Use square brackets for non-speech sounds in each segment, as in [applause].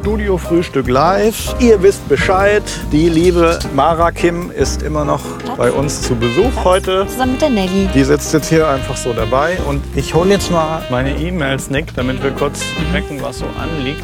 Studio Frühstück live. Ihr wisst Bescheid. Die liebe Mara Kim ist immer noch bei uns zu Besuch heute. Zusammen mit der Nelly. Die sitzt jetzt hier einfach so dabei. Und ich hole jetzt mal meine E-Mails, Nick, damit wir kurz checken, was so anliegt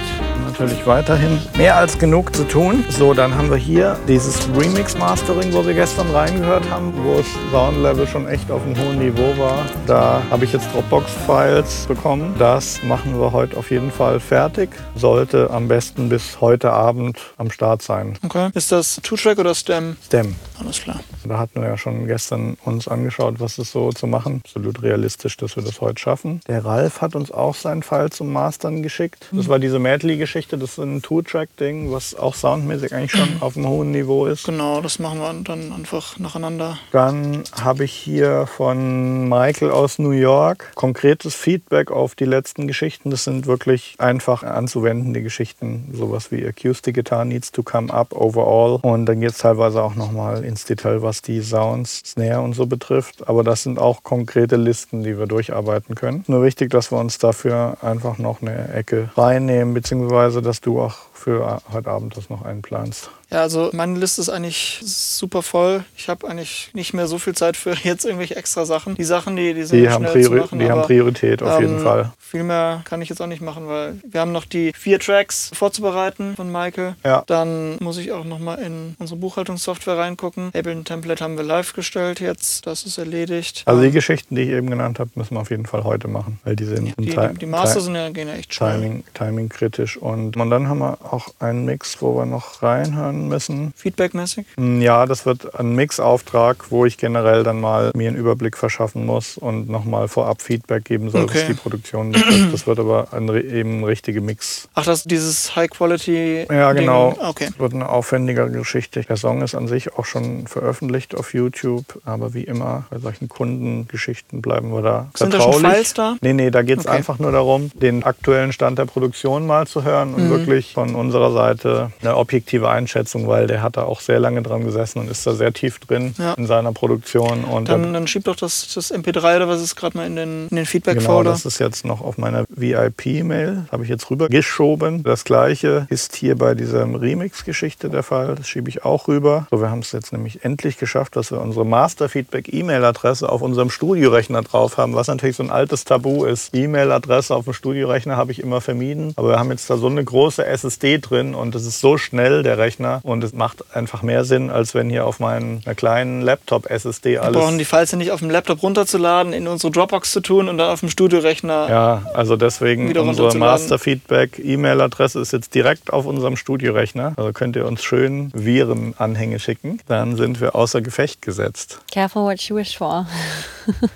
natürlich weiterhin mehr als genug zu tun. So, dann haben wir hier dieses Remix-Mastering, wo wir gestern reingehört haben, wo das Soundlevel schon echt auf einem hohen Niveau war. Da habe ich jetzt Dropbox-Files bekommen. Das machen wir heute auf jeden Fall fertig. Sollte am besten bis heute Abend am Start sein. Okay. Ist das Two-Track oder Stem? Stem. Alles klar. Da hatten wir ja schon gestern uns angeschaut, was ist so zu machen. Absolut realistisch, dass wir das heute schaffen. Der Ralf hat uns auch seinen Fall zum Mastern geschickt. Das war diese Medley-Geschichte. Das ist ein Two-Track-Ding, was auch soundmäßig eigentlich schon [clears throat] auf einem hohen Niveau ist. Genau, das machen wir dann einfach nacheinander. Dann habe ich hier von Michael aus New York konkretes Feedback auf die letzten Geschichten. Das sind wirklich einfach anzuwendende Geschichten. Sowas wie Acoustic Guitar needs to come up overall. Und dann geht es teilweise auch nochmal ins Detail, was die Sounds, Snare und so betrifft. Aber das sind auch konkrete Listen, die wir durcharbeiten können. Nur wichtig, dass wir uns dafür einfach noch eine Ecke reinnehmen, beziehungsweise dass du auch für heute Abend das noch einplanst. Ja, also meine Liste ist eigentlich super voll. Ich habe eigentlich nicht mehr so viel Zeit für [laughs] jetzt irgendwelche extra Sachen. Die Sachen, die, die sind die haben, schnell zu Priori machen, die haben aber, Priorität auf jeden ähm, Fall. Viel mehr kann ich jetzt auch nicht machen, weil wir haben noch die vier Tracks vorzubereiten von Michael. Ja. Dann muss ich auch noch mal in unsere Buchhaltungssoftware reingucken. Ableton Template haben wir live gestellt jetzt. Das ist erledigt. Also die Ähm, Geschichten, die ich eben genannt habe, müssen wir auf jeden Fall heute machen, weil die sind die, die, die Master sind ja, gehen ja echt schnell. Timing, Timing kritisch. Und, und dann haben wir auch einen Mix, wo wir noch reinhören müssen. Feedbackmäßig. Hm, Ja, das wird ein Mixauftrag, wo ich generell dann mal mir einen Überblick verschaffen muss und nochmal vorab Feedback geben soll, was Okay. die Produktion betrifft. Das wird aber ein, eben eine richtige Mix. Ach, das dieses High Quality. Ja, Ding. genau. Okay. Wird eine aufwendigere Geschichte. Der Song ist an sich auch schon veröffentlicht auf YouTube, aber wie immer bei solchen Kundengeschichten bleiben wir da Sind da schon vertraulich. Files da? Nee, nee, da geht es Okay. einfach nur darum, den aktuellen Stand der Produktion mal zu hören und Mhm. wirklich von unserer Seite eine objektive Einschätzung, weil der hat da auch sehr lange dran gesessen und ist da sehr tief drin Ja. in seiner Produktion. Und Dann, dann schieb doch das, das MP3 oder was ist gerade mal in den, in den Genau, Feedback-Folder. das ist jetzt noch auf meiner VIP-Mail. Habe ich jetzt rübergeschoben. Das gleiche ist hier bei dieser Remix-Geschichte der Fall. Das schiebe ich auch rüber. So, wir haben es jetzt nämlich endlich geschafft, dass wir unsere Master-Feedback-E-Mail-Adresse auf unserem Studiorechner drauf haben, was natürlich so ein altes Tabu ist. E-Mail-Adresse auf dem Studiorechner habe ich immer vermieden. Aber wir haben jetzt da so eine große SSD drin und es ist so schnell, der Rechner. Und es macht einfach mehr Sinn, als wenn hier auf meiner kleinen Laptop-SSD Wir alles brauchen die Files ja nicht auf dem Laptop runterzuladen, in unsere Dropbox zu tun und dann auf dem Studiorechner. Ja, also deswegen unsere. Master-Feedback-E-Mail-Adresse ist jetzt direkt auf unserem Studiorechner. Also könnt ihr uns schön Virenanhänge schicken. Dann sind wir außer Gefecht gesetzt. Careful what you wish for. [laughs]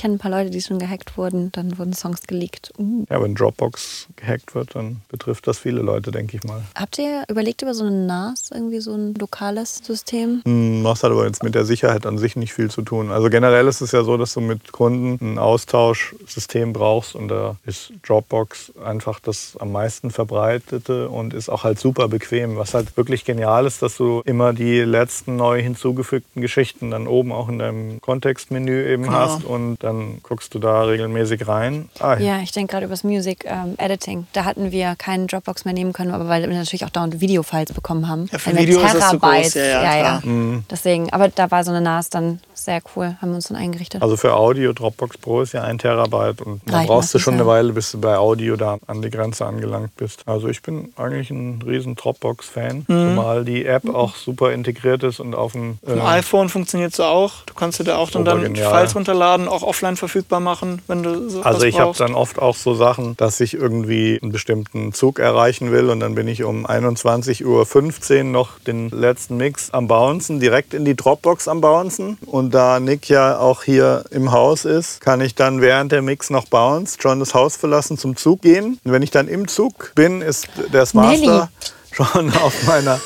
ich kenne ein paar Leute, die schon gehackt wurden. Dann wurden Songs geleakt. Uh. Ja, wenn Dropbox gehackt wird, dann betrifft das viele Leute, denke ich mal. Habt ihr überlegt über so ein NAS, irgendwie so ein lokales System? Hm, Das hat aber jetzt mit der Sicherheit an sich nicht viel zu tun. Also generell ist es ja so, dass du mit Kunden ein Austauschsystem brauchst und da ist Dropbox einfach das am meisten verbreitete und ist auch halt super bequem. Was halt wirklich genial ist, dass du immer die letzten neu hinzugefügten Geschichten dann oben auch in deinem Kontextmenü eben Genau. hast und dann guckst du da regelmäßig rein. Ah, Ja, ich denke gerade über das Music ähm, Editing. Da hatten wir keinen Dropbox mehr nehmen können, aber weil wir natürlich auch dauernd Videofiles bekommen haben. Ja, für Video ist das zu groß. Terabytes- Ja, ja, ja, klar. Mhm. Deswegen, aber da war so eine NAS dann sehr cool, haben wir uns dann eingerichtet. Also für Audio, Dropbox Pro ist ja ein Terabyte und dann Reicht brauchst du schon ja. eine Weile, bis du bei Audio da an die Grenze angelangt bist. Also ich bin eigentlich ein riesen Dropbox-Fan, zumal die App auch super integriert ist und auf dem Im äh, iPhone funktioniert so auch. Du kannst dir da auch dann, dann. Files runterladen, auch offline verfügbar machen, wenn du so Also ich habe dann oft auch so Sachen, dass ich irgendwie einen bestimmten Zug erreichen will und dann bin ich um 21.15 Uhr noch den letzten Mix am Bouncen, direkt in die Dropbox am Bouncen. Und da Nick ja auch hier im Haus ist, kann ich dann während der Mix noch bounce, schon das Haus verlassen, zum Zug gehen. Und wenn ich dann im Zug bin, ist der. Master schon [laughs] auf meiner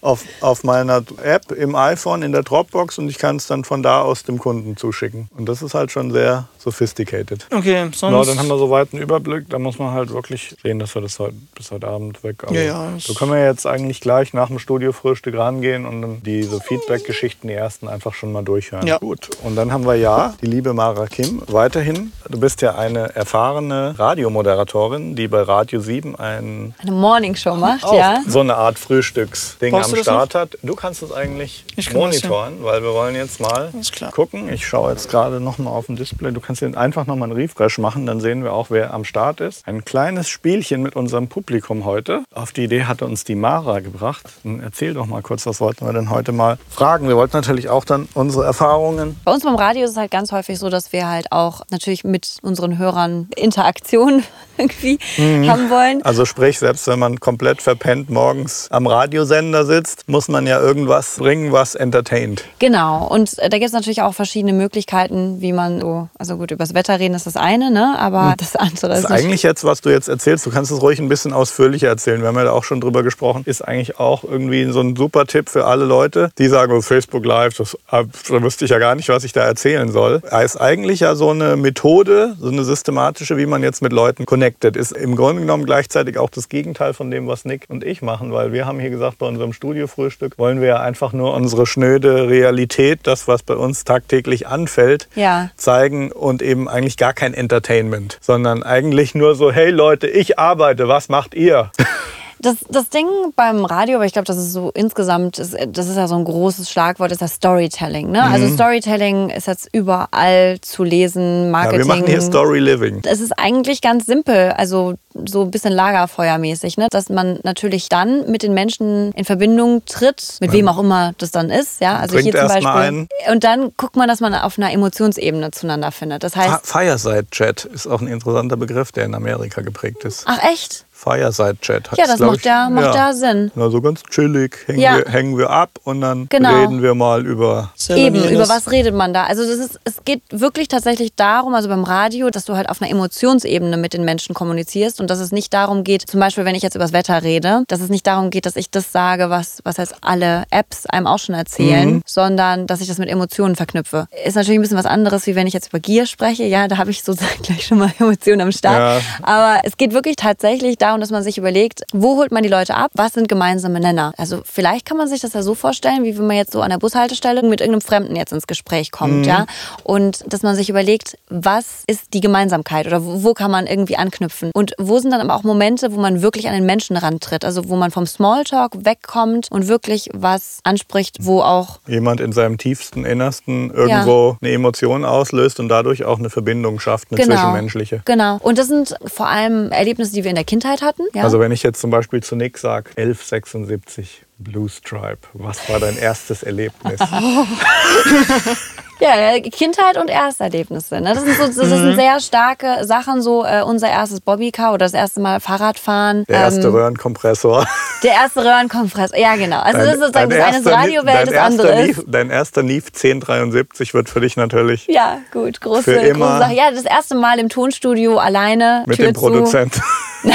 auf, auf meiner App im iPhone in der Dropbox und ich kann es dann von da aus dem Kunden zuschicken. Und das ist halt schon sehr sophisticated. Okay, sonst. Genau, dann haben wir soweit einen Überblick. Da muss man halt wirklich sehen, dass wir das heute, bis heute Abend weg. Aber Ja, ja, so können wir jetzt eigentlich gleich nach dem Studiofrühstück rangehen und dann diese Feedback-Geschichten, die ersten, einfach schon mal durchhören. Ja. Gut. Und dann haben wir ja die liebe Mara Kim weiterhin. Du bist ja eine erfahrene Radiomoderatorin, die bei Radio 7 ein Eine Morningshow macht, auch ja. so eine Art Frühstücksding Brauchst am Start hat. Du kannst es eigentlich Ich kann monitoren, weil wir wollen jetzt mal gucken. Ich schaue jetzt gerade noch mal auf dem Display. Du kannst jetzt einfach noch mal einen Refresh machen, dann sehen wir auch, wer am Start ist. Ein kleines Spielchen mit unserem Publikum heute. Auf die Idee hatte uns die Mara gebracht. Dann erzähl doch mal kurz, was wollten wir denn heute mal fragen? Wir wollten natürlich auch dann unsere Erfahrungen. Bei uns beim Radio ist es halt ganz häufig so, dass wir halt auch natürlich mit unseren Hörern Interaktion [laughs] irgendwie haben wollen. Also sprich, selbst wenn man komplett verpennt morgens am Radiosender sitzt, muss man ja irgendwas bringen, was entertaint. Genau. Und äh, da gibt es natürlich auch verschiedene Möglichkeiten, wie man so, also gut, über das Wetter reden ist das eine, ne? Aber das andere Das ist, ist eigentlich jetzt, was du jetzt erzählst, du kannst es ruhig ein bisschen ausführlicher erzählen. Wir haben ja da auch schon drüber gesprochen, ist eigentlich auch irgendwie so ein super Tipp für alle Leute, die sagen, oh, Facebook Live, das, ah, da wüsste ich ja gar nicht, was ich da erzählen soll. Er ist eigentlich ja so eine Methode, so eine systematische, wie man jetzt mit Leuten connected. Ist im Grunde genommen gleichzeitig auch das Gegenteil von dem, was Nick und ich machen, weil wir haben hier gesagt, bei unserem Studiofrühstück wollen wir ja einfach nur unsere schnöde Realität, das, was bei uns tagtäglich anfällt, Ja. zeigen und eben eigentlich gar kein Entertainment, sondern eigentlich nur so, hey Leute, ich arbeite, was macht ihr? [laughs] Das, das Ding beim Radio, aber ich glaube, das ist so insgesamt, ist, das ist ja so ein großes Schlagwort, ist das Storytelling. Ne? Also Storytelling ist jetzt überall zu lesen, Ja, Marketing. wir machen hier Story Living. es ist eigentlich ganz simpel, also so ein bisschen Lagerfeuermäßig, ne? dass man natürlich dann mit den Menschen in Verbindung tritt, mit wem auch immer das dann ist. Ja? Also Trinkt hier zum Beispiel. Und dann guckt man, dass man auf einer Emotionsebene zueinander findet. Das heißt, Fi- Fireside Chat ist auch ein interessanter Begriff, der in Amerika geprägt ist. ach echt? Fireside Chat. Ja, das macht ja, macht ja Sinn. Na, so ganz chillig hängen, Ja. wir, hängen wir ab und dann Genau. reden wir mal über. Eben, über was redet man da? Also das ist, es geht wirklich tatsächlich darum, also beim Radio, dass du halt auf einer Emotionsebene mit den Menschen kommunizierst und dass es nicht darum geht, zum Beispiel, wenn ich jetzt über das Wetter rede, dass es nicht darum geht, dass ich das sage, was, was jetzt alle Apps einem auch schon erzählen, sondern dass ich das mit Emotionen verknüpfe. Ist natürlich ein bisschen was anderes, wie wenn ich jetzt über Gier spreche. Ja, da habe ich sozusagen [laughs] gleich schon mal Emotionen am Start. Ja. Aber es geht wirklich tatsächlich darum, dass man sich überlegt, wo holt man die Leute ab? Was sind gemeinsame Nenner? Also vielleicht kann man sich das ja so vorstellen, wie wenn man jetzt so an der Bushaltestelle mit irgendeinem Fremden jetzt ins Gespräch kommt, ja? Und dass man sich überlegt, was ist die Gemeinsamkeit oder wo, wo kann man irgendwie anknüpfen? Und wo sind dann aber auch Momente, wo man wirklich an den Menschen rantritt? Also wo man vom Smalltalk wegkommt und wirklich was anspricht, wo auch Jemand in seinem tiefsten Innersten irgendwo eine Emotion auslöst und dadurch auch eine Verbindung schafft, eine zwischenmenschliche. Genau. Und das sind vor allem Erlebnisse, die wir in der Kindheit hatten. Ja? Also wenn ich jetzt zum Beispiel zu Nick sage, 1176 Blue Stripe, was war dein erstes Erlebnis? [laughs] Ja, Kindheit und Ersterlebnisse. Ne? Das sind, so, das Mhm. sind sehr starke Sachen, so äh, unser erstes Bobbycar oder das erste Mal Fahrradfahren. Der erste ähm, Röhrenkompressor. der erste Röhrenkompressor. Ja, genau. Also das ist sozusagen das eine ist Radiowelt, dein das andere ist. Dein erster Nief 1073 wird für dich natürlich Ja, gut, große, Für immer. große Sache. Ja, das erste Mal im Tonstudio alleine. mit Tür dem zu. Produzenten. [laughs]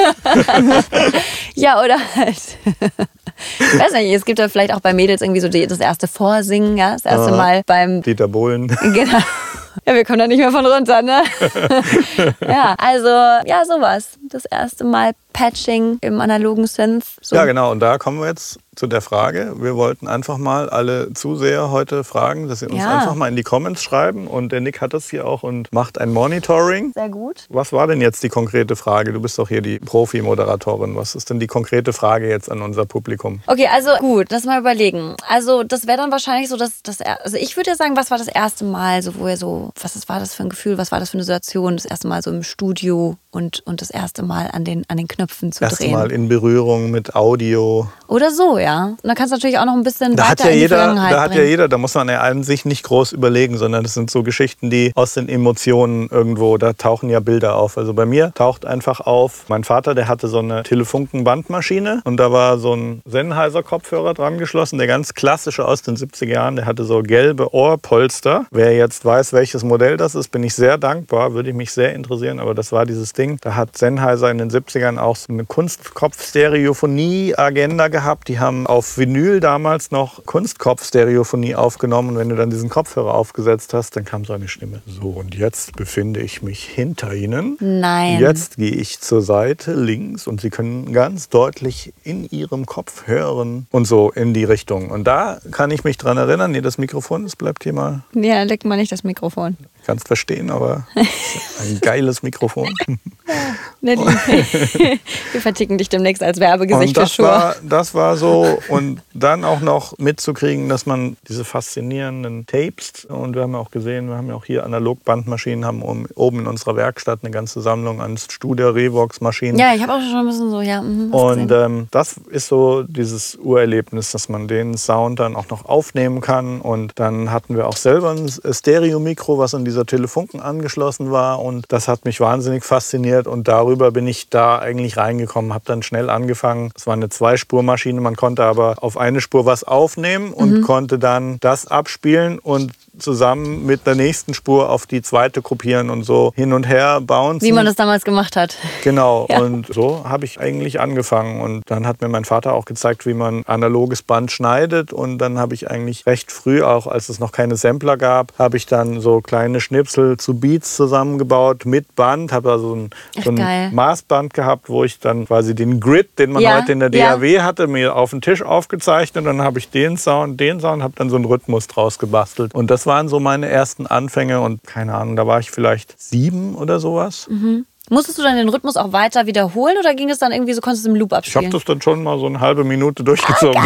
[laughs] Ja, oder halt. Ich weiß nicht, es gibt ja vielleicht auch bei Mädels irgendwie so die, das erste Vorsingen, ja, das erste Ah. Mal beim Dieter Bohlen. [laughs] Genau. Ja, wir kommen da nicht mehr von runter, ne? [laughs] ja, also, ja, sowas. Das erste Mal Patching im analogen Synth. So. Ja, genau. Und da kommen wir jetzt zu der Frage. Wir wollten einfach mal alle Zuseher heute fragen, dass sie uns Ja. einfach mal in die Comments schreiben. Und der Nick hat das hier auch und macht ein Monitoring. Sehr gut. Was war denn jetzt die konkrete Frage? Du bist doch hier die Profi-Moderatorin. Was ist denn die konkrete Frage jetzt an unser Publikum? Okay, also gut, lass mal überlegen. Also das wäre dann wahrscheinlich so, dass das, also ich würde ja sagen, was war das erste Mal, so wo ihr so, was war das für ein Gefühl, was war das für eine Situation, das erste Mal so im Studio und, und das erste Mal an den, an den Knöpfen zu Erste drehen. Mal in Berührung mit Audio. Oder so, ja. Und dann kannst du natürlich auch noch ein bisschen Da hat weiter ja in die jeder, da hat ja bringen. jeder, da muss man ja an sich nicht groß überlegen, sondern das sind so Geschichten, die aus den Emotionen irgendwo, da tauchen ja Bilder auf. Also bei mir taucht einfach auf, mein Vater, der hatte so eine Telefunken-Bandmaschine und da war so ein Sennheiser-Kopfhörer dran geschlossen, der ganz klassische aus den 70er Jahren, der hatte so gelbe Ohrpolster. Wer jetzt weiß, welches Modell das ist, bin ich sehr dankbar, würde ich mich sehr interessieren, aber das war dieses Ding, da hat Sennheiser in den 70ern auch so eine Kunstkopf-Stereophonie-Agenda gehabt. Die haben auf Vinyl damals noch Kunstkopf-Stereophonie aufgenommen. Und wenn du dann diesen Kopfhörer aufgesetzt hast, dann kam so eine Stimme. So, und jetzt befinde ich mich hinter Ihnen. Nein. Jetzt gehe ich zur Seite links und Sie können ganz deutlich in Ihrem Kopf hören und so in die Richtung. Und da kann ich mich dran erinnern, nee, das Mikrofon, das bleibt hier mal, Ja, leck mal nicht das Mikrofon. Kannst verstehen, aber [laughs] ein geiles Mikrofon. Nelly. [laughs] Wir verticken dich demnächst als Werbegesicht Und für das Schuhe. war, das war so. Und dann auch noch mitzukriegen, dass man diese faszinierenden Tapes, und wir haben ja auch gesehen, wir haben ja auch hier Analogbandmaschinen, haben um- oben in unserer Werkstatt eine ganze Sammlung an Studio Revox Maschinen. Ja, ich habe auch schon ein bisschen so, ja. was Und ähm, das ist so dieses Urerlebnis, dass man den Sound dann auch noch aufnehmen kann. Und dann hatten wir auch selber ein Stereo-Mikro, was an dieser Telefunken angeschlossen war. Und das hat mich wahnsinnig fasziniert. Und darüber bin ich da eigentlich reingekommen, habe dann schnell angefangen. Es war eine Zweispurmaschine, man konnte aber auf eine Spur was aufnehmen und Mhm. konnte dann das abspielen und zusammen mit der nächsten Spur auf die zweite gruppieren und so hin und her bouncen. Wie man das damals gemacht hat. Genau, [laughs] Ja. und so habe ich eigentlich angefangen. Und dann hat mir mein Vater auch gezeigt, wie man analoges Band schneidet. Und dann habe ich eigentlich recht früh, auch als es noch keine Sampler gab, habe ich dann so kleine Schnipsel zu Beats zusammengebaut mit Band. Habe also ein, Ach, so ein. Maßband gehabt, wo ich dann quasi den Grid, den man Ja, heute in der ja. DAW hatte, mir auf den Tisch aufgezeichnet. Und dann habe ich den Sound, den Sound, habe dann so einen Rhythmus draus gebastelt. Und das waren so meine ersten Anfänge. Und keine Ahnung, da war ich vielleicht sieben oder sowas. Musstest du dann den Rhythmus auch weiter wiederholen oder ging es dann irgendwie so, konntest du im Loop Ich habe abspielen? das dann schon mal so eine halbe Minute durchgezogen.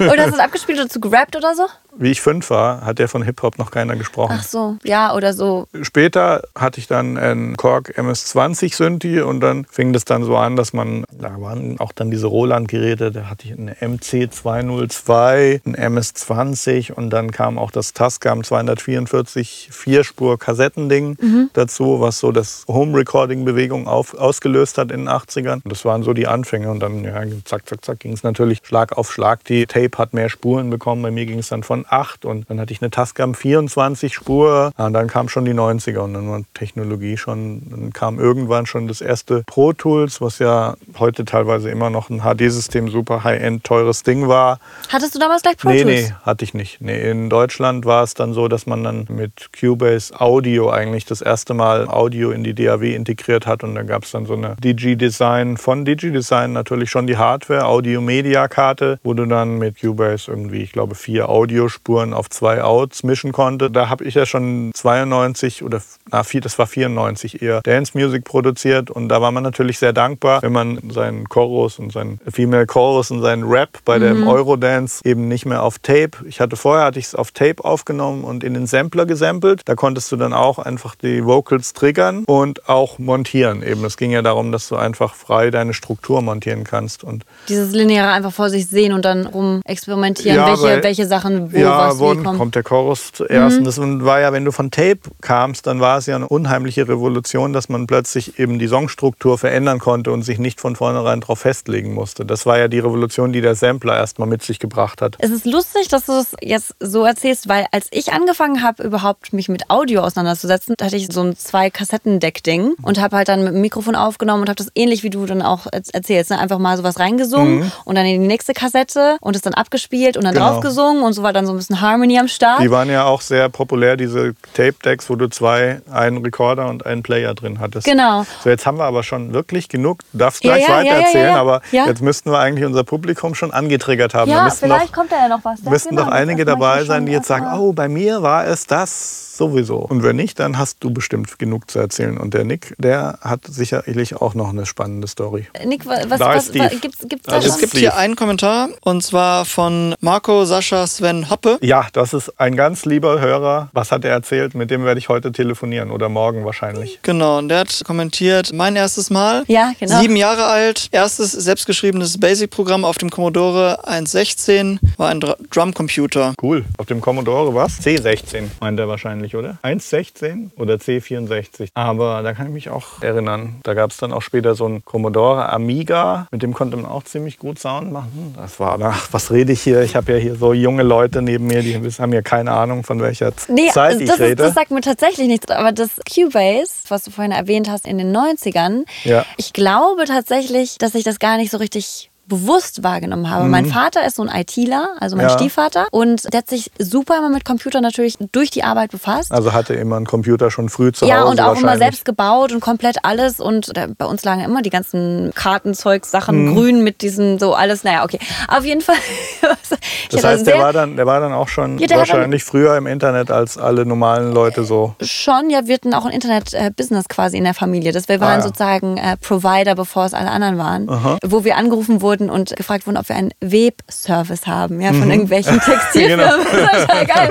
oder hast du es [laughs] abgespielt oder zu gerappt oder so? Wie ich fünf war, hat ja von Hip-Hop noch keiner gesprochen. Ach so, ja, oder so. Später hatte ich dann einen Korg MS-20 Synthi und dann fing das dann so an, dass man, da waren auch dann diese Roland-Geräte, da hatte ich eine MC202, ein MS-20 und dann kam auch das Tascam 244 Vierspur-Kassettending dazu, was so das Home-Recording-Bewegung ausgelöst hat in den 80ern. Und das waren so die Anfänge und dann, ja, zack, zack, zack, ging es natürlich Schlag auf Schlag. Die Tape hat mehr Spuren bekommen, bei mir ging es dann von 8 und dann hatte ich eine Tascam 24 Spur. Ja, und dann kam schon die 90er und dann war Technologie schon, dann kam irgendwann schon das erste Pro Tools, was ja heute teilweise immer noch ein HD-System, super High-End, teures Ding war. Hattest du damals gleich Pro Nee, Tools? nee, hatte ich nicht. Nee, in Deutschland war es dann so, dass man dann mit Cubase Audio eigentlich das erste Mal Audio in die DAW integriert hat und dann gab es dann so eine DigiDesign von DigiDesign natürlich schon die Hardware, Audio-Media-Karte, wo du dann mit Cubase irgendwie, ich glaube, vier Audiospuren auf zwei Outs mischen konnte. Da habe ich ja schon 92 oder na, das war 94 eher Dance Music produziert und da war man natürlich sehr dankbar, wenn man seinen Chorus und seinen Female Chorus und seinen Rap bei dem Eurodance eben nicht mehr auf Tape. Ich hatte vorher hatte ich es auf Tape aufgenommen und in den Sampler gesampelt. Da konntest du dann auch einfach die Vocals triggern und auch montieren. Eben es ging ja darum, dass du einfach frei deine Struktur montieren kannst und Dieses lineare einfach vor sich sehen und dann rum experimentieren, Ja, welche, welche Sachen wo ja, was wo wie kommt. kommt der Chorus zuerst. Und das war ja, wenn du von Tape kamst, dann war es ja eine unheimliche Revolution, dass man plötzlich eben die Songstruktur verändern konnte und sich nicht von vornherein darauf festlegen musste. Das war ja die Revolution, die der Sampler erstmal mit sich gebracht hat. Es ist lustig, dass du das jetzt so erzählst, weil als ich angefangen habe, überhaupt mich mit Audio auseinanderzusetzen, da hatte ich so ein zwei Kassettendeck-Ding und habe halt dann mit dem Mikrofon aufgenommen und habe das ähnlich wie du dann auch erz- erzählst, ne? einfach mal sowas reingesungen und dann in die nächste Kassette und es dann abgespielt und dann Mhm. Genau. draufgesungen und so war dann so ein bisschen Harmony am Start. Die waren ja auch sehr populär, diese Tape-Decks, wo du zwei, einen Recorder und einen Player drin hattest. Genau. So, jetzt haben wir aber schon wirklich genug. Du darfst gleich ja, weiter ja, ja, erzählen, ja. aber jetzt müssten wir eigentlich unser Publikum schon angetriggert haben. Ja, vielleicht noch, kommt da ja noch was. Müssten genau, doch das einige dabei sein, die jetzt sagen, oh, bei mir war es das sowieso. Und wenn nicht, dann hast du bestimmt genug zu erzählen. Und der Nick, der hat sicherlich auch noch eine spannende Story. Nick, was, was, was, was gibt's, gibt's da Also Es gibt Steve. hier einen Kommentar und zwar von Marco Sascha Sven Hoppe. Ja, das ist ein ganz lieber Hörer. Was hat er erzählt? Mit dem werde ich heute telefonieren oder morgen wahrscheinlich. Genau, und der hat kommentiert, mein erstes Mal. Ja, genau. Sieben Jahre alt, erstes selbstgeschriebenes Basic-Programm auf dem Commodore 1.16, war ein Dr- Drumcomputer. Cool. Auf dem Commodore was? C16 meint er wahrscheinlich. Wahrscheinlich, oder? 1.16 oder C64. Aber da kann ich mich auch erinnern. Da gab es dann auch später so ein Commodore Amiga, mit dem konnte man auch ziemlich gut Sound machen. Das war, ach, was rede ich hier? Ich habe ja hier so junge Leute neben mir, die haben ja keine Ahnung, von welcher nee, Zeit ich das rede. Ist, das sagt mir tatsächlich nichts. Aber das Cubase, was du vorhin erwähnt hast, in den 90ern, Ja. ich glaube tatsächlich, dass ich das gar nicht so richtig bewusst wahrgenommen habe. Mein Vater ist so ein ITler, also mein Mhm. Ja. Stiefvater, und der hat sich super immer mit Computern natürlich durch die Arbeit befasst. Also hatte immer einen Computer schon früh zu Ja, Hause und auch immer selbst gebaut und komplett alles. Und bei uns lagen immer die ganzen Kartenzeug-Sachen Mhm. grün mit diesen so alles. Naja, okay. Auf jeden Fall. [laughs] Das heißt, der war, dann, der war dann auch schon Ja, wahrscheinlich früher im Internet als alle normalen Leute so. Schon, ja, wir hatten auch ein Internet-Business quasi in der Familie. Das wir waren Ah, ja. sozusagen äh, Provider, bevor es alle anderen waren. Wo wir angerufen wurden und gefragt wurden, ob wir einen Webservice haben, ja, von irgendwelchen [laughs] Textilfirmen. Genau. [laughs] Das war geil.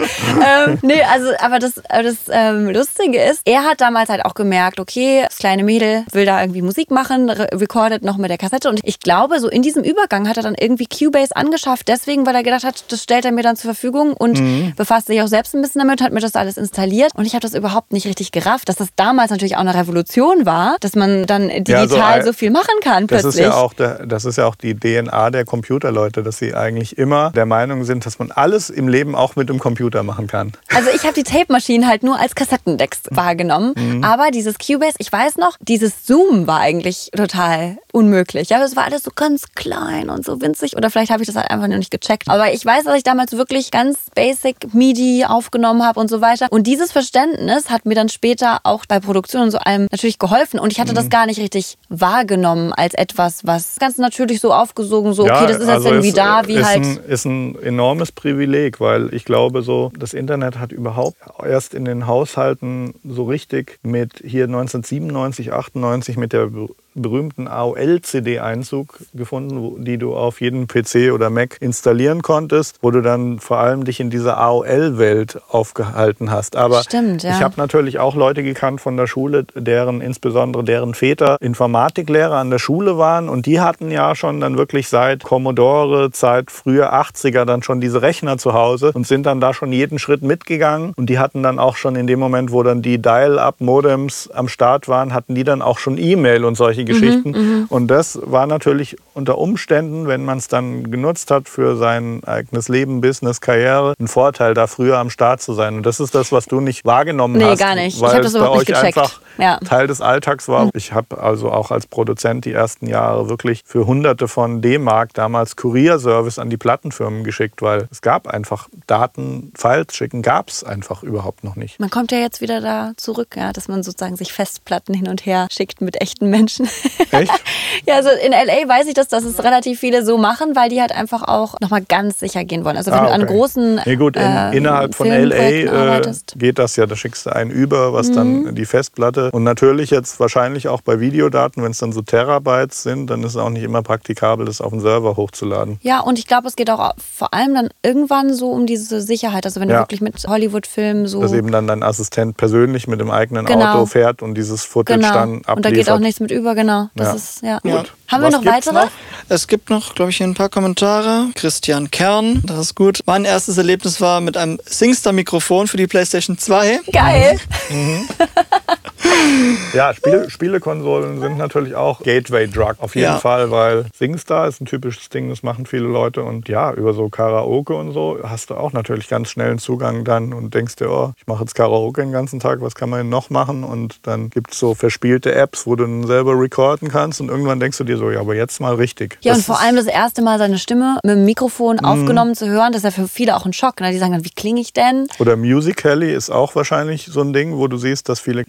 ähm, nee, also, aber das, das ähm, Lustige ist, er hat damals halt auch gemerkt, okay, das kleine Mädel will da irgendwie Musik machen, re recordet noch mit der Kassette. Und ich glaube, so in diesem Übergang hat er dann irgendwie Cubase angeschafft, deswegen, weil er gedacht hat, das stellt er mir dann zur Verfügung und Mhm. befasst sich auch selbst ein bisschen damit, hat mir das alles installiert. Und ich habe das überhaupt nicht richtig gerafft, dass das damals natürlich auch eine Revolution war, dass man dann digital so, ein- viel machen kann Das plötzlich. ist, ja auch das ist ja auch die DNA der Computerleute, dass sie eigentlich immer der Meinung sind, dass man alles im Leben auch mit dem Computer machen kann. Also ich habe die Tape-Maschinen halt nur als Kassettendecks wahrgenommen. Mhm. Aber dieses Cubase, ich weiß noch, dieses Zoom war eigentlich total unmöglich. Ja, das war alles so ganz klein und so winzig. Oder vielleicht habe ich das halt einfach noch nicht gecheckt. Aber ich weiß, dass ich damals wirklich ganz basic MIDI aufgenommen habe und so weiter. Und dieses Verständnis hat mir dann später auch bei Produktion und so allem natürlich geholfen. Und ich hatte Mhm. das gar nicht richtig wahrgenommen als etwas, was ganz natürlich so aufgesogen, so, okay, das ist jetzt irgendwie ist, da, wie ist halt. Ein, ist ein enormes Privileg, weil ich glaube, so das Internet hat überhaupt erst in den Haushalten so richtig mit hier 1997, 98 mit der berühmten AOL-CD-Einzug gefunden, die du auf jedem PC oder Mac installieren konntest, wo du dann vor allem dich in dieser AOL-Welt aufgehalten hast. Aber Stimmt, ja. ich habe natürlich auch Leute gekannt von der Schule, deren insbesondere deren Väter Informatiklehrer an der Schule waren und die hatten ja schon dann wirklich seit Commodore, Zeit früher 80er dann schon diese Rechner zu Hause und sind dann da schon jeden Schritt mitgegangen und die hatten dann auch schon in dem Moment, wo dann die Dial-Up-Modems am Start waren, hatten die dann auch schon E-Mail und solche Geschichten und das war natürlich unter Umständen, wenn man es dann genutzt hat für sein eigenes Leben, Business, Karriere, ein Vorteil, da früher am Start zu sein und das ist das, was du nicht wahrgenommen Nee, hast. gar nicht. Ich weil hab das überhaupt nicht euch gecheckt. einfach Ja. Teil des Alltags war. Ich habe also auch als Produzent die ersten Jahre wirklich für Hunderte von D-Mark damals Kurierservice an die Plattenfirmen geschickt, weil es gab einfach Daten, Files schicken, gab es einfach überhaupt noch nicht. Man kommt ja jetzt wieder da zurück, ja, dass man sozusagen sich Festplatten hin und her schickt mit echten Menschen. Echt? [laughs] ja, also in LA weiß ich, dass das es relativ viele so machen, weil die halt einfach auch nochmal ganz sicher gehen wollen. Also wenn Ah, du an okay. großen Nee, gut, in, äh, innerhalb von LA äh, geht das ja, da schickst du einen über, was Mhm. dann die Festplatte. Und natürlich jetzt wahrscheinlich auch bei Videodaten, wenn es dann so Terabytes sind, dann ist es auch nicht immer praktikabel, das auf den Server hochzuladen. Ja, und ich glaube, es geht auch vor allem dann irgendwann so um diese Sicherheit. Also wenn Ja. du wirklich mit Hollywood-Filmen so. Dass eben dann dein Assistent persönlich mit dem eigenen Genau. Auto fährt und dieses Footage genau. dann abliefert. Und da geht auch nichts mit über, genau. Das Ja. ist, ja. Gut. Haben wir Was noch weitere? noch? Es gibt noch, glaube ich, hier ein paar Kommentare. Christian Kern, das ist gut. Mein erstes Erlebnis war mit einem Singstar-Mikrofon für die PlayStation 2. Geil. [laughs] Ja, Spiele, Spielekonsolen sind natürlich auch Gateway-Drug auf jeden Ja. Fall, weil SingStar ist ein typisches Ding, das machen viele Leute. Und ja, über so Karaoke und so hast du auch natürlich ganz schnell einen Zugang dann und denkst dir, oh, ich mache jetzt Karaoke den ganzen Tag, was kann man denn noch machen? Und dann gibt es so verspielte Apps, wo du dann selber recorden kannst und irgendwann denkst du dir so, ja, aber jetzt mal richtig. Ja, Das und vor Mhm. allem das erste Mal seine Stimme mit dem Mikrofon aufgenommen zu hören, das ist ja für viele auch ein Schock. Ne? Die sagen dann, wie klinge ich denn? Oder Musical.ly ist auch wahrscheinlich so ein Ding, wo du siehst, dass viele.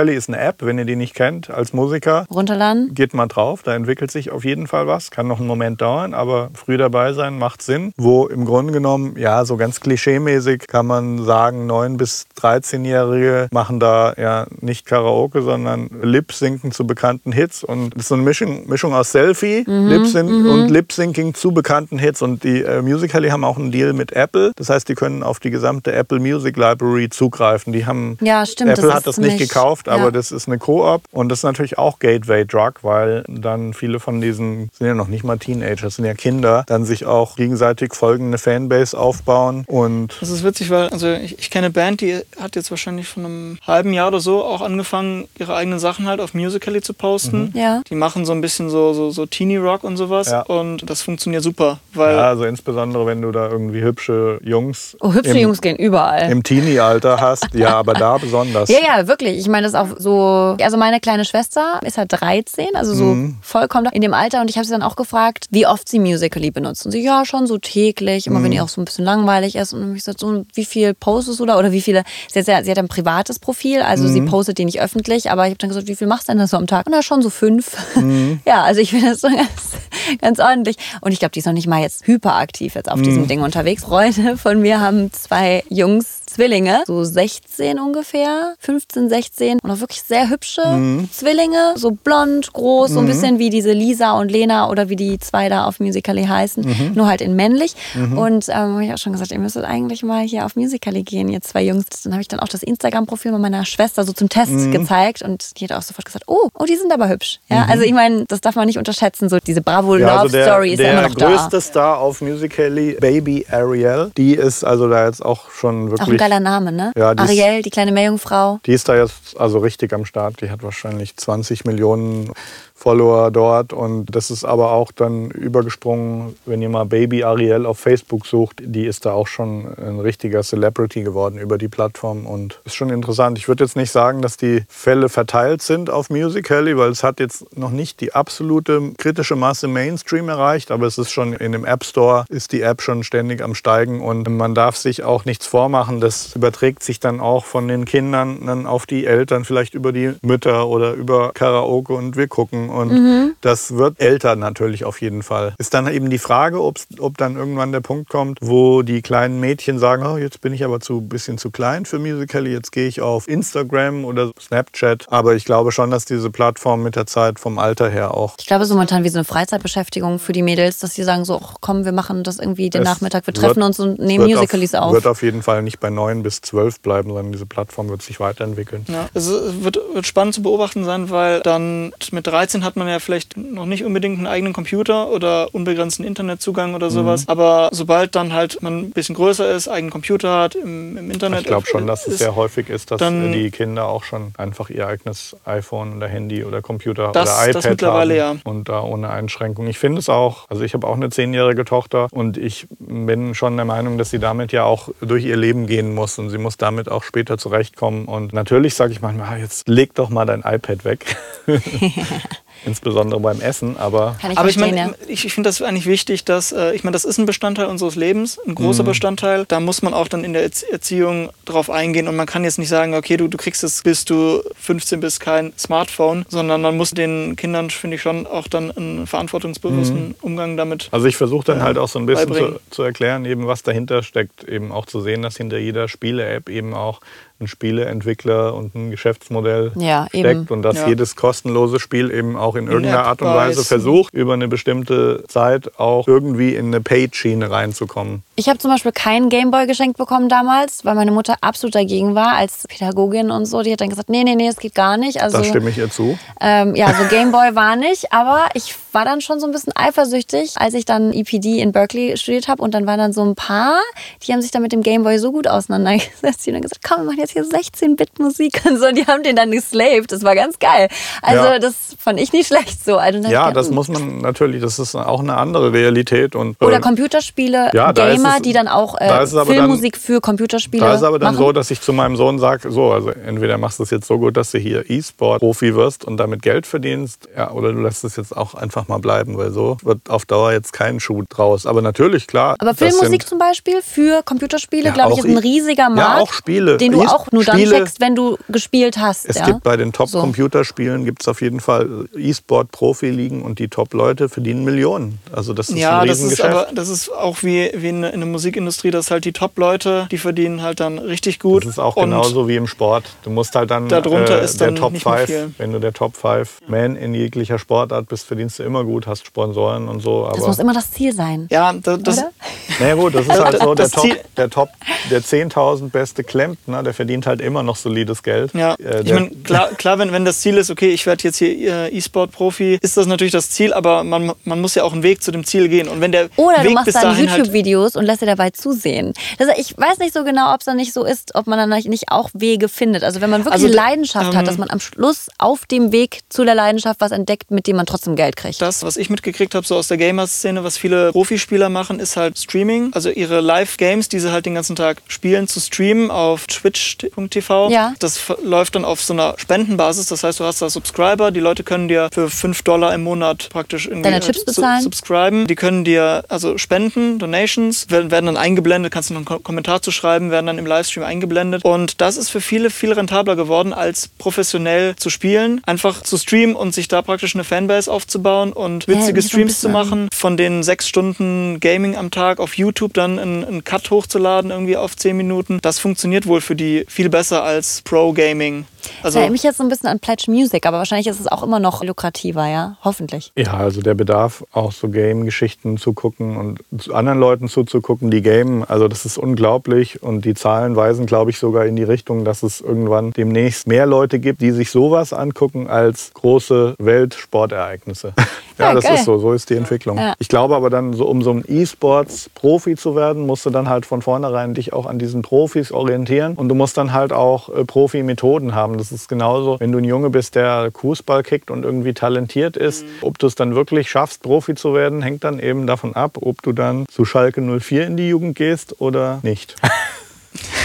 Musical.ly ist eine App, wenn ihr die nicht kennt als Musiker. Runterladen. Geht mal drauf, da entwickelt sich auf jeden Fall was. Kann noch einen Moment dauern, aber früh dabei sein macht Sinn. Wo im Grunde genommen, ja, so ganz klischeemäßig kann man sagen, 9- bis 13-Jährige machen da ja nicht Karaoke, sondern Lip-Sinken zu bekannten Hits. Und es ist so eine Mischung, Mischung aus Selfie, Lip-Sync und Lip-Syncing zu bekannten Hits. Und die äh, Musical.ly haben auch einen Deal mit Apple. Das heißt, die können auf die gesamte Apple Music Library zugreifen. Die haben Ja, stimmt, Apple das hat das nicht- gekauft, aber Ja. das ist eine Koop und das ist natürlich auch Gateway Drug, weil dann viele von diesen, sind ja noch nicht mal Teenager, das sind ja Kinder, dann sich auch gegenseitig folgende Fanbase aufbauen und Das ist witzig, weil also ich, ich kenne eine Band, die hat jetzt wahrscheinlich von einem halben Jahr oder so auch angefangen, ihre eigenen Sachen halt auf Musical.ly zu posten. Ja. Die machen so ein bisschen so, so, so Teenie Rock und sowas Ja. und das funktioniert super, weil ja, also insbesondere wenn du da irgendwie hübsche Jungs Oh, hübsche im, Jungs gehen überall. im Teenie-Alter hast, ja, aber da [laughs] besonders. Ja, ja, wirklich. Ich meine, das auch so. Also, meine kleine Schwester ist halt 13, also so Mhm. vollkommen in dem Alter. Und ich habe sie dann auch gefragt, wie oft sie Musical.ly benutzt. Und sie, ja, schon so täglich, immer Mhm. wenn ihr auch so ein bisschen langweilig ist. Und ich gesagt, so, wie viel postest du da? Oder wie viele. Sie hat, sie hat ein privates Profil, also Mhm. sie postet die nicht öffentlich. Aber ich habe dann gesagt, wie viel machst du denn da so am Tag? Und na, schon so fünf. Mhm. [laughs] ja, also ich finde das so ganz, ganz ordentlich. Und ich glaube, die ist noch nicht mal jetzt hyperaktiv jetzt auf Mhm. diesem Ding unterwegs. Freunde von mir haben zwei Jungs, Zwillinge, so 16 ungefähr, 15, 16 und auch wirklich sehr hübsche Mhm. Zwillinge, so blond, groß, so ein bisschen wie diese Lisa und Lena oder wie die zwei da auf Musical.ly heißen, Mhm. nur halt in männlich. Und ähm, habe ich auch schon gesagt, ihr müsstet eigentlich mal hier auf Musical.ly gehen, ihr zwei Jungs. Dann habe ich dann auch das Instagram-Profil meiner Schwester so zum Test Mhm. gezeigt und die hat auch sofort gesagt, oh, oh, die sind aber hübsch. Ja, also ich meine, das darf man nicht unterschätzen, so diese Bravo Mhm. Ja, Love also der, Story ist der ja immer noch da. größte Star auf Musical.ly, Baby Ariel, die ist also da jetzt auch schon wirklich... Auch ein geiler Name, ne? Ja, Ariel, die kleine Meerjungfrau. Die ist da jetzt also richtig am Start. Die hat wahrscheinlich 20 Millionen Follower dort. Und das ist aber auch dann übergesprungen, wenn ihr mal Baby Ariel auf Facebook sucht. Die ist da auch schon ein richtiger Celebrity geworden über die Plattform. Und ist schon interessant. Ich würde jetzt nicht sagen, dass die Fälle verteilt sind auf Musical.ly, weil es hat jetzt noch nicht die absolute kritische Masse Mainstream erreicht. Aber es ist schon in dem App Store, ist die App schon ständig am Steigen. Und man darf sich auch nichts vormachen. Das überträgt sich dann auch von den Kindern dann auf die Eltern, vielleicht über die Mütter oder über Karaoke und wir gucken. Und das wird älter natürlich auf jeden Fall. Ist dann eben die Frage, ob's, ob dann irgendwann der Punkt kommt, wo die kleinen Mädchen sagen, oh, jetzt bin ich aber zu bisschen zu klein für Musical.ly, jetzt gehe ich auf Instagram oder Snapchat. Aber ich glaube schon, dass diese Plattform mit der Zeit vom Alter her auch Ich glaube, so momentan wie so eine Freizeitbeschäftigung für die Mädels, dass sie sagen so, ach, komm, wir machen das irgendwie den Es Nachmittag, wir treffen wird- uns und nehmen wird Musicals auf. Wird auf jeden Fall nicht bei 9 bis 12 bleiben, sondern diese Plattform wird sich weiterentwickeln. Ja, es wird, wird spannend zu beobachten sein, weil dann mit 13 hat man ja vielleicht noch nicht unbedingt einen eigenen Computer oder unbegrenzten Internetzugang Mhm. oder sowas. Aber sobald dann halt man ein bisschen größer ist, eigenen Computer hat im, im Internet. Ich glaube schon, dass es ist, sehr häufig ist, dass dann- die Kinder auch schon einfach ihr eigenes iPhone oder Handy oder Computer Das- oder das iPad mittlerweile, haben und da ohne Einschränkung. Ich finde es auch, also ich habe auch eine zehnjährige Tochter und ich bin schon der Meinung, dass sie damit ja auch durch ihr Leben gehen muss und sie muss damit auch später zurechtkommen. Und natürlich sage ich manchmal, ah, jetzt leg doch mal dein iPad weg. [laughs] [laughs] Insbesondere beim Essen, aber Kann ich Aber ich meine, ja. ich, ich finde das eigentlich wichtig, dass, äh, ich meine, das ist ein Bestandteil unseres Lebens, ein Mhm. großer Bestandteil. Da muss man auch dann in der Erzie- Erziehung drauf eingehen und man kann jetzt nicht sagen, okay, du, du kriegst es, bis du 15 bist, kein Smartphone, sondern man muss den Kindern, finde ich, schon auch dann einen verantwortungsbewussten Umgang damit. Also ich versuche dann Ja, halt auch so ein bisschen zu, zu erklären, eben was dahinter steckt, eben auch zu sehen, dass hinter jeder Spiele-App eben auch ein Spieleentwickler und ein Geschäftsmodell Ja, steckt eben. und dass Ja. jedes kostenlose Spiel eben auch in irgendeiner Art und Weise versucht, über eine bestimmte Zeit auch irgendwie in eine Paid-Schiene reinzukommen. Ich habe zum Beispiel keinen Gameboy geschenkt bekommen damals, weil meine Mutter absolut dagegen war als Pädagogin und so. Die hat dann gesagt, nee, nee, nee, das geht gar nicht. Also Da stimme ich ihr zu. Ähm, ja, so Gameboy [laughs] war nicht, aber ich war dann schon so ein bisschen eifersüchtig, als ich dann EPD in Berkeley studiert habe und dann waren dann so ein paar, die haben sich dann mit dem Gameboy so gut auseinandergesetzt, die haben dann gesagt, komm, wir machen jetzt hier 16-Bit-Musik und so, und die haben den dann geslaved, das war ganz geil. Also Ja. das fand ich nicht schlecht so. Also, dann Ja, gedacht, das muss man natürlich, das ist auch eine andere Realität. Und, Oder äh, Computerspiele, ja, da Gamer, es- die dann auch da äh, aber Filmmusik für Computerspiele Da ist aber dann machen. so, dass ich zu meinem Sohn sage, so, also entweder machst du es jetzt so gut, dass du hier E-Sport-Profi wirst und damit Geld verdienst, ja, oder du lässt es jetzt auch einfach mal bleiben, weil so wird auf Dauer jetzt kein Schuh draus. Aber natürlich, klar. Aber Filmmusik sind- zum Beispiel für Computerspiele, Ja, glaube ich, ist ein riesiger ja, Markt, auch Spiele. den du auch nur dann Spiele- checkst, wenn du gespielt hast. Es ja? gibt bei den So. Top-Computerspielen gibt es auf jeden Fall E-Sport-Profi-Ligen und die Top-Leute verdienen Millionen. Also das ist Ja, ein das ist Riesengeschäft. aber das ist auch wie, wie in, in der Musikindustrie, dass halt die Top-Leute, die verdienen halt dann richtig gut. Das ist auch genauso wie im Sport. Du musst halt dann Darunter äh, ist der dann Top nicht mehr 5, viel. wenn du der Top 5 Man in jeglicher Sportart bist, verdienst du immer gut, hast Sponsoren und so. Das muss immer das Ziel sein. Ja, da, das, Oder? Naja gut, das ist [laughs] halt so, der Top, der Top, der 10.000 beste Klempner, der verdient halt immer noch solides Geld. Ja, Äh, ich der- meine, klar, klar wenn, wenn das Ziel ist, okay, ich werde jetzt hier äh, E-Sport-Profi, ist das natürlich das Ziel, aber man, man muss ja auch einen Weg zu dem Ziel gehen. Und wenn der Oder du Weg machst bis dann halt YouTube-Videos und lässt dir dabei zusehen. Das, ich weiß nicht so genau, ob es dann nicht so ist, ob man dann nicht auch Wege findet. Also wenn man wirklich Also, eine Leidenschaft ähm, hat, dass man am Schluss auf dem Weg zu der Leidenschaft was entdeckt, mit dem man trotzdem Geld kriegt. Das, was ich mitgekriegt habe, so aus der Gamer-Szene, was viele Profispieler machen, ist halt Streaming. Also ihre Live-Games, die sie halt den ganzen Tag spielen, zu streamen auf twitch.tv. Ja. Das läuft dann auf so einer Spendenbasis. Das heißt, du hast da Subscriber. Die Leute können dir für 5 Dollar im Monat praktisch irgendwie Deine Chips bezahlen? subscriben. Die können dir also spenden, Donations, werden, werden dann eingeblendet, kannst du noch einen Ko- Kommentar zu schreiben, werden dann im Livestream eingeblendet. Und das ist für viele viel rentabler geworden, als professionell zu spielen. Einfach zu streamen und sich da praktisch eine Fanbase aufzubauen und Ja, witzige ein Streams zu machen. Von den sechs Stunden Gaming am Tag auf YouTube dann einen, einen Cut hochzuladen, irgendwie auf zehn Minuten. Das funktioniert wohl für die viel besser als Pro-Gaming. Das Also erinnert mich jetzt so ein bisschen an Pledge Music, aber wahrscheinlich ist es auch immer noch lukrativer, ja? Hoffentlich. Ja, also der Bedarf, auch so Game-Geschichten zu gucken und zu anderen Leuten zuzugucken, die gamen, also das ist unglaublich. Und die Zahlen weisen, glaube ich, sogar in die Richtung, dass es irgendwann demnächst mehr Leute gibt, die sich sowas angucken als große Weltsportereignisse. [laughs] ja, das geil. ist so, so ist die Entwicklung. Ja. Ich glaube aber dann, so, um so ein E-Sports-Profi zu werden, musst du dann halt von vornherein dich auch an diesen Profis orientieren. Und du musst dann halt auch äh, Profi-Methoden haben. Das ist genauso, wenn du ein Junge bist, der Fußball kickt und irgendwie talentiert ist. Ob du es dann wirklich schaffst, Profi zu werden, hängt dann eben davon ab, ob du dann zu Schalke 04 in die Jugend gehst oder nicht. [laughs]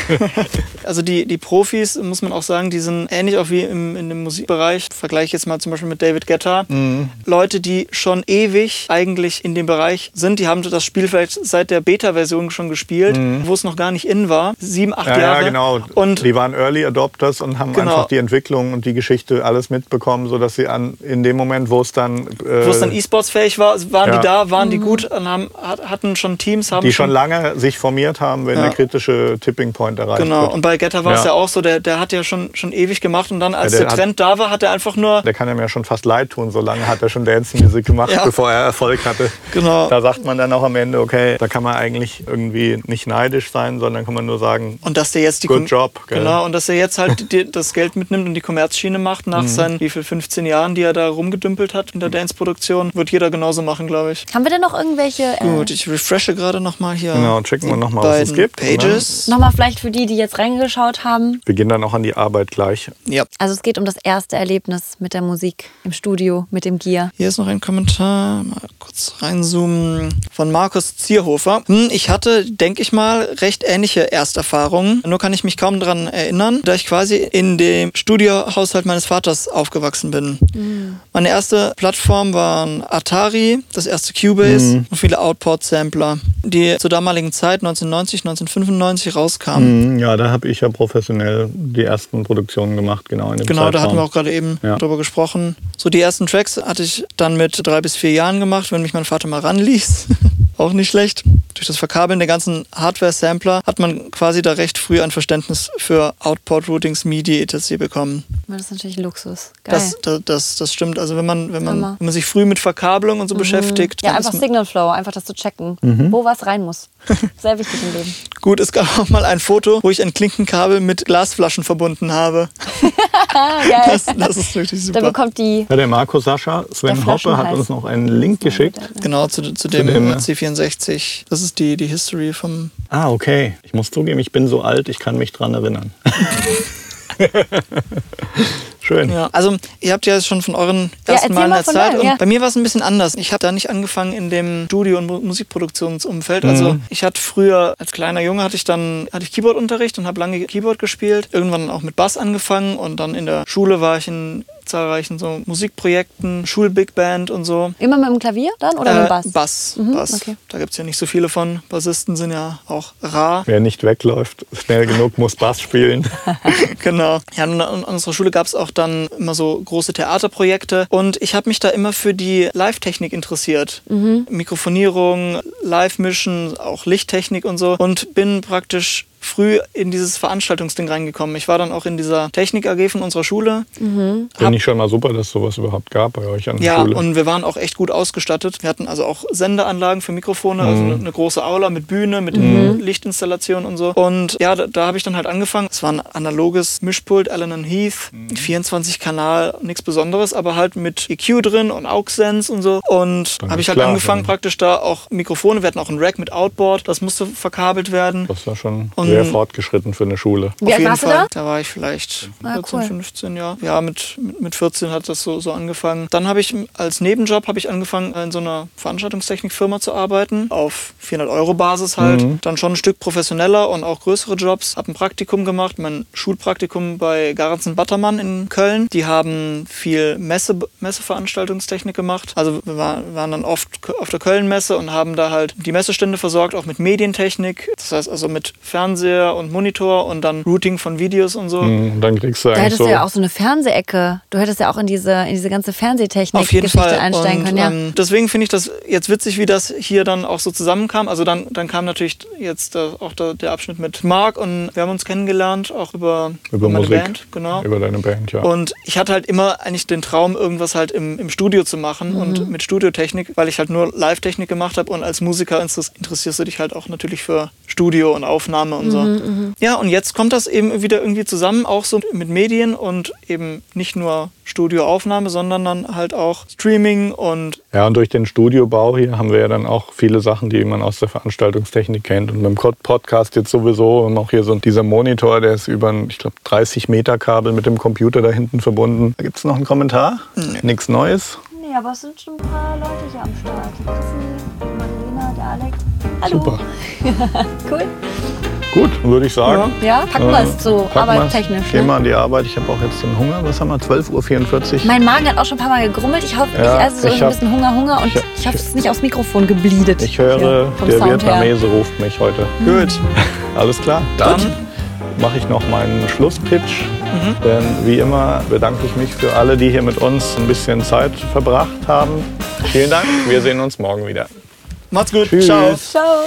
[laughs] Also die, die Profis, muss man auch sagen, die sind ähnlich auch wie im, in dem Musikbereich. Vergleiche jetzt mal zum Beispiel mit David Guetta. Mhm. Leute, die schon ewig eigentlich in dem Bereich sind, die haben das Spiel vielleicht seit der Beta-Version schon gespielt, wo es noch gar nicht in war. Sieben, acht Mhm. Ja, Jahre. ja, genau. Und die waren Early Adopters und haben Genau. einfach die Entwicklung und die Geschichte alles mitbekommen, sodass sie an, in dem Moment, wo es dann, äh, wo es dann E-Sports fähig war, waren Ja. die da, waren die gut und haben, hat- hatten schon Teams, haben die schon lange sich formiert haben, wenn Ja. der kritische Tipping Point erreicht Genau, wird. und bei Getter war es Ja. ja auch so, der, der hat ja schon, schon ewig gemacht und dann, als Ja, der der, hat- Trend da war, hat er einfach nur. Der kann einem ja schon fast leid tun, so lange hat er schon Dance Music gemacht, Ja. bevor er Erfolg hatte. Genau. Da sagt man dann auch am Ende, okay, da kann man eigentlich irgendwie nicht neidisch sein, sondern kann man nur sagen, Und dass der jetzt die Good job, gell? Genau, und dass er jetzt halt die, das Geld mitnimmt und die Kommerzschiene macht Mhm. nach seinen wie viel 15 Jahren, die er da rumgedümpelt hat in der Dance-Produktion, wird jeder genauso machen, glaube ich. Haben wir denn noch irgendwelche, äh, Gut, ich refreshe gerade nochmal hier. Genau, checken wir die noch mal, was es gibt, Pages. nochmal vielleicht für die, die jetzt reingeschaut haben? wir gehen dann auch an die Arbeit gleich. Ja. Also es geht um das erste Erlebnis mit der Musik im Studio, mit dem Gear. Hier ist noch ein Kommentar, mal kurz reinzoomen, von Markus Zierhofer. Hm, ich hatte, denke ich mal, recht ähnliche Ersterfahrungen. Nur kann ich mich kaum daran erinnern, da ich quasi in dem Studiohaushalt meines Vaters aufgewachsen bin. Meine erste Plattform waren Atari, das erste Cubase und viele Outport-Sampler, die zur damaligen Zeit 1990, 1995 rauskamen. Mhm, Ja, da habe ich ja professionell die ersten Produktionen gemacht, genau in dem Genau, da Zeitraum. hatten wir auch gerade eben Ja. drüber gesprochen. So die ersten Tracks hatte ich dann mit drei bis vier Jahren gemacht, wenn mich mein Vater mal ranließ. [laughs] auch nicht schlecht. Durch das Verkabeln der ganzen Hardware-Sampler hat man quasi da recht früh ein Verständnis für Output-Routings, MIDI etc. bekommen. Das ist natürlich Luxus. Geil. Das, das, das, das stimmt. Also wenn man, wenn man, Hammer. wenn man sich früh mit Verkabelung und so beschäftigt, ja, einfach Signal Flow, einfach das zu checken, Mhm. wo was rein muss. [laughs] Sehr wichtig im Leben. gut. Es gab auch mal ein Foto, wo ich ein Klinkenkabel mit Glasflaschen verbunden habe. [laughs] Geil. Das, das ist wirklich da super. bekommt die Ja, der Marco Sascha, Sven Hoppe, hat uns noch einen Link geschickt. Genau, zu, zu dem dem, äh, C64. Das ist die, die History vom Ah, okay. Ich muss zugeben, ich bin so alt, ich kann mich dran erinnern. [laughs] Schön. Ja, also ihr habt ja schon von euren Ja, ersten erzähl Malen mal erzählt. deinem, Und ja. bei mir war es ein bisschen anders. Ich habe da nicht angefangen in dem Studio- und Mu- Musikproduktionsumfeld. Mhm. Also ich hatte früher, als kleiner Junge, hatte ich dann hatte ich Keyboardunterricht und habe lange Keyboard gespielt. Irgendwann auch mit Bass angefangen und dann in der Schule war ich in zahlreichen so Musikprojekten, Schul-Big Band und so. immer mit dem Klavier dann oder mit dem Bass? Äh, Bass. Mhm, Bass. okay. Da gibt es ja nicht so viele von. Bassisten sind ja auch rar. Wer nicht wegläuft, schnell genug muss Bass spielen. [laughs] Genau. Ja, und an unserer Schule gab es auch dann immer so große Theaterprojekte. Und ich habe mich da immer für die Live-Technik interessiert. Mikrofonierung, Live-Mischen, auch Lichttechnik und so. Und bin praktisch früh in dieses Veranstaltungsding reingekommen. Ich war dann auch in dieser Technik AG von unserer Schule. Finde ich schon mal super, dass es sowas überhaupt gab bei euch an der Ja, Schule. und wir waren auch echt gut ausgestattet. Wir hatten also auch Sendeanlagen für Mikrofone, also Mhm. eine, eine große Aula mit Bühne, mit Lichtinstallationen und so. Und ja, da, da habe ich dann halt angefangen. Es war ein analoges Mischpult, Allen Heath, Mhm. 24 Kanal, nichts Besonderes, aber halt mit EQ drin und AUX-Sense und so. Und habe ich halt klar, angefangen, ja. praktisch da auch Mikrofone. Wir hatten auch ein Rack mit Outboard, das musste verkabelt werden. das war schon Und- sehr fortgeschritten für eine Schule. Wie alt warst du da? Da war ich vielleicht Ah, 14, cool. 15, ja. Ja, mit, mit, mit 14 hat das so, so angefangen. Dann habe ich als Nebenjob habe ich angefangen, in so einer Veranstaltungstechnikfirma zu arbeiten. Auf 400 Euro Basis halt. Mhm. Dann schon ein Stück professioneller und auch größere Jobs. Habe ein Praktikum gemacht, mein Schulpraktikum bei Garanzen Battermann in Köln. Die haben viel Messe, Messeveranstaltungstechnik gemacht. Also wir war- waren dann oft auf der Köln-Messe und haben da halt die Messestände versorgt, auch mit Medientechnik. Das heißt also mit Fernseher und Monitor und dann Routing von Videos und so. Mhm, Und dann kriegst du Da eigentlich hättest so. du ja auch so eine Fernsehecke. Du hättest ja auch in diese, in diese ganze Auf jeden Fernsehtechnik-Geschichte Fall. einsteigen und, können. Ja. ähm, deswegen finde ich das jetzt witzig, wie das hier dann auch so zusammenkam. Also dann, dann kam natürlich jetzt äh, auch der, der Abschnitt mit Marc und wir haben uns kennengelernt, auch über, Über meine Musik. Band. Genau. Über deine Band, ja. Und ich hatte halt immer eigentlich den Traum, irgendwas halt im, im Studio zu machen Mhm. und mit Studiotechnik, weil ich halt nur Live-Technik gemacht habe und als Musiker interess- interessierst du dich halt auch natürlich für Studio und Aufnahme und so. Mhm, Ja, und jetzt kommt das eben wieder irgendwie zusammen, auch so mit Medien und eben nicht nur Studioaufnahme, sondern dann halt auch Streaming und Ja, und durch den Studiobau hier haben wir ja dann auch viele Sachen, die man aus der Veranstaltungstechnik kennt. Und beim Pod- Podcast jetzt sowieso. Und auch hier so dieser Monitor, der ist über ein, ich glaube, 30 Meter Kabel mit dem Computer da hinten verbunden. Gibt es noch einen Kommentar? Nichts Neues? Nee, aber es sind schon ein paar Leute hier am Start. Die Chrissy, die Magdalena, der Alex. Hallo. Super. [laughs] Cool. Gut, würde ich sagen. Ja, packen wir es so, Packen arbeitstechnisch. Geh Ne? mal an die Arbeit. Ich habe auch jetzt den Hunger. Was haben wir? 12.44 Uhr. Mein Magen hat auch schon ein paar Mal gegrummelt. Ich hoffe, Ja, ich esse so ich ein bisschen Hunger, Hunger und ich- ich habe es nicht aufs Mikrofon gebleedet. Ich höre, der Sound her. Vietnamese ruft mich heute. gut. [laughs] Alles klar. Dann mache ich noch meinen Schlusspitch. Denn wie immer bedanke ich mich für alle, die hier mit uns ein bisschen Zeit verbracht haben. Vielen Dank. Wir sehen uns morgen wieder. Macht's gut. Tschüss. Ciao. Ciao.